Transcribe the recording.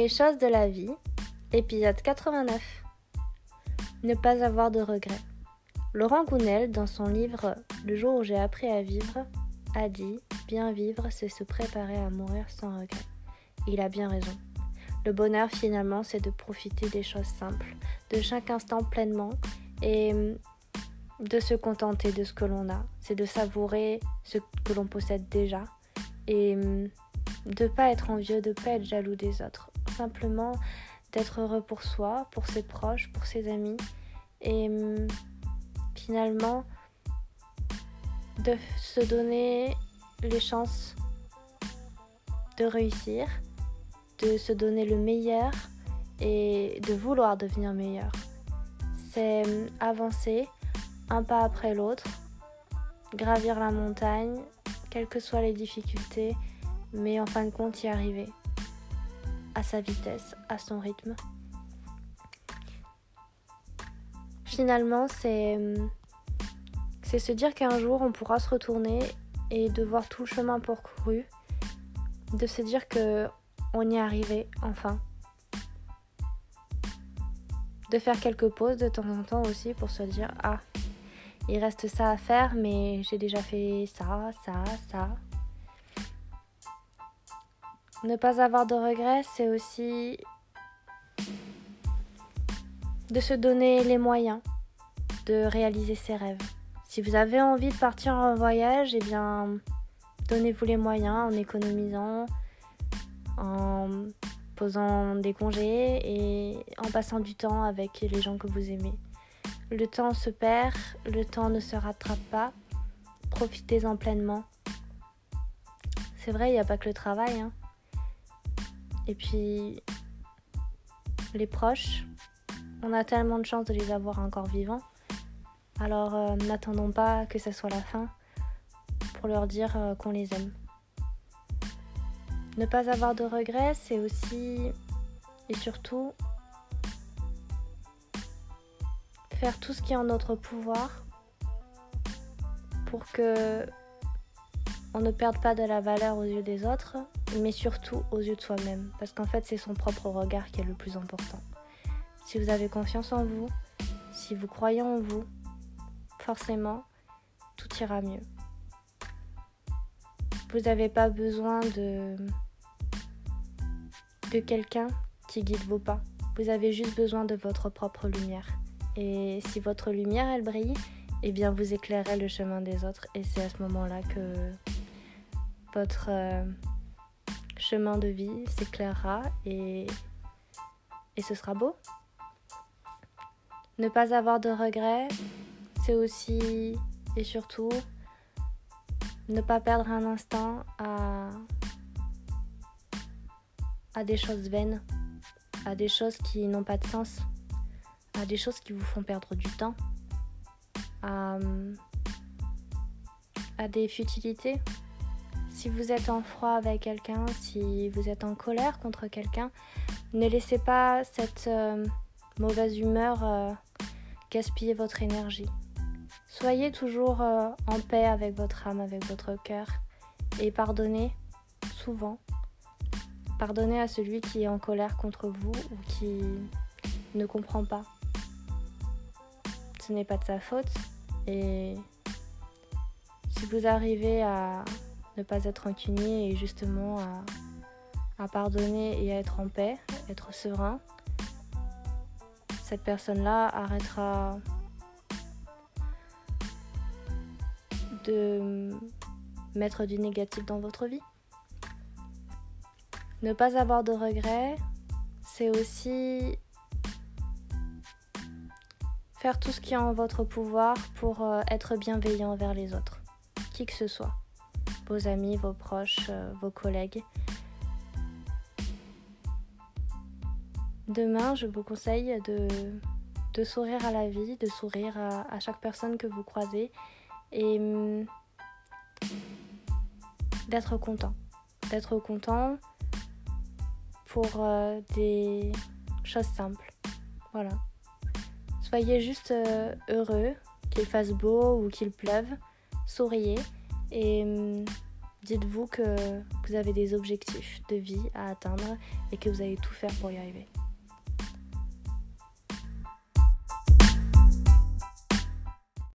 Les choses de la vie, épisode 89. Ne pas avoir de regrets. Laurent Gounel, dans son livre Le jour où j'ai appris à vivre, a dit Bien vivre, c'est se préparer à mourir sans regret. Il a bien raison. Le bonheur, finalement, c'est de profiter des choses simples, de chaque instant pleinement et de se contenter de ce que l'on a. C'est de savourer ce que l'on possède déjà et de pas être envieux, de pas être jaloux des autres simplement d'être heureux pour soi, pour ses proches, pour ses amis et hum, finalement de se donner les chances de réussir, de se donner le meilleur et de vouloir devenir meilleur. C'est hum, avancer un pas après l'autre, gravir la montagne, quelles que soient les difficultés, mais en fin de compte y arriver à sa vitesse, à son rythme. Finalement, c'est c'est se dire qu'un jour on pourra se retourner et de voir tout le chemin parcouru, de se dire que on y est arrivé enfin. De faire quelques pauses de temps en temps aussi pour se dire ah, il reste ça à faire mais j'ai déjà fait ça, ça, ça. Ne pas avoir de regrets, c'est aussi de se donner les moyens de réaliser ses rêves. Si vous avez envie de partir en voyage, eh bien, donnez-vous les moyens en économisant, en posant des congés et en passant du temps avec les gens que vous aimez. Le temps se perd, le temps ne se rattrape pas. Profitez-en pleinement. C'est vrai, il n'y a pas que le travail. Hein. Et puis, les proches, on a tellement de chance de les avoir encore vivants. Alors, euh, n'attendons pas que ce soit la fin pour leur dire euh, qu'on les aime. Ne pas avoir de regrets, c'est aussi et surtout faire tout ce qui est en notre pouvoir pour que on ne perde pas de la valeur aux yeux des autres, mais surtout aux yeux de soi-même, parce qu'en fait c'est son propre regard qui est le plus important. Si vous avez confiance en vous, si vous croyez en vous, forcément, tout ira mieux. Vous n'avez pas besoin de, de quelqu'un qui guide vos pas. Vous avez juste besoin de votre propre lumière. Et si votre lumière, elle brille, eh bien vous éclairez le chemin des autres. Et c'est à ce moment-là que votre euh, chemin de vie s'éclairera et, ce sera beau. Ne pas avoir de regrets, c'est aussi et surtout ne pas perdre un instant à, des choses vaines, à des choses qui n'ont pas de sens, à des choses qui vous font perdre du temps, à des futilités si vous êtes en froid avec quelqu'un, si vous êtes en colère contre quelqu'un, ne laissez pas cette euh, mauvaise humeur euh, gaspiller votre énergie. Soyez toujours euh, en paix avec votre âme, avec votre cœur et pardonnez souvent. Pardonnez à celui qui est en colère contre vous ou qui ne comprend pas. Ce n'est pas de sa faute et si vous arrivez à ne pas être rancunier et justement à, pardonner et à être en paix, être serein, cette personne-là arrêtera de mettre du négatif dans votre vie. Ne pas avoir de regrets, c'est aussi faire tout ce qui est en votre pouvoir pour euh, être bienveillant envers les autres, qui que ce soit vos amis, vos proches, euh, vos collègues. Demain, je vous conseille de, sourire à la vie, de sourire à, chaque personne que vous croisez et hum, d'être content. D'être content pour euh, des choses simples. Voilà. Soyez juste euh, heureux, qu'il fasse beau ou qu'il pleuve. Souriez et hum, Dites-vous que vous avez des objectifs de vie à atteindre et que vous allez tout faire pour y arriver.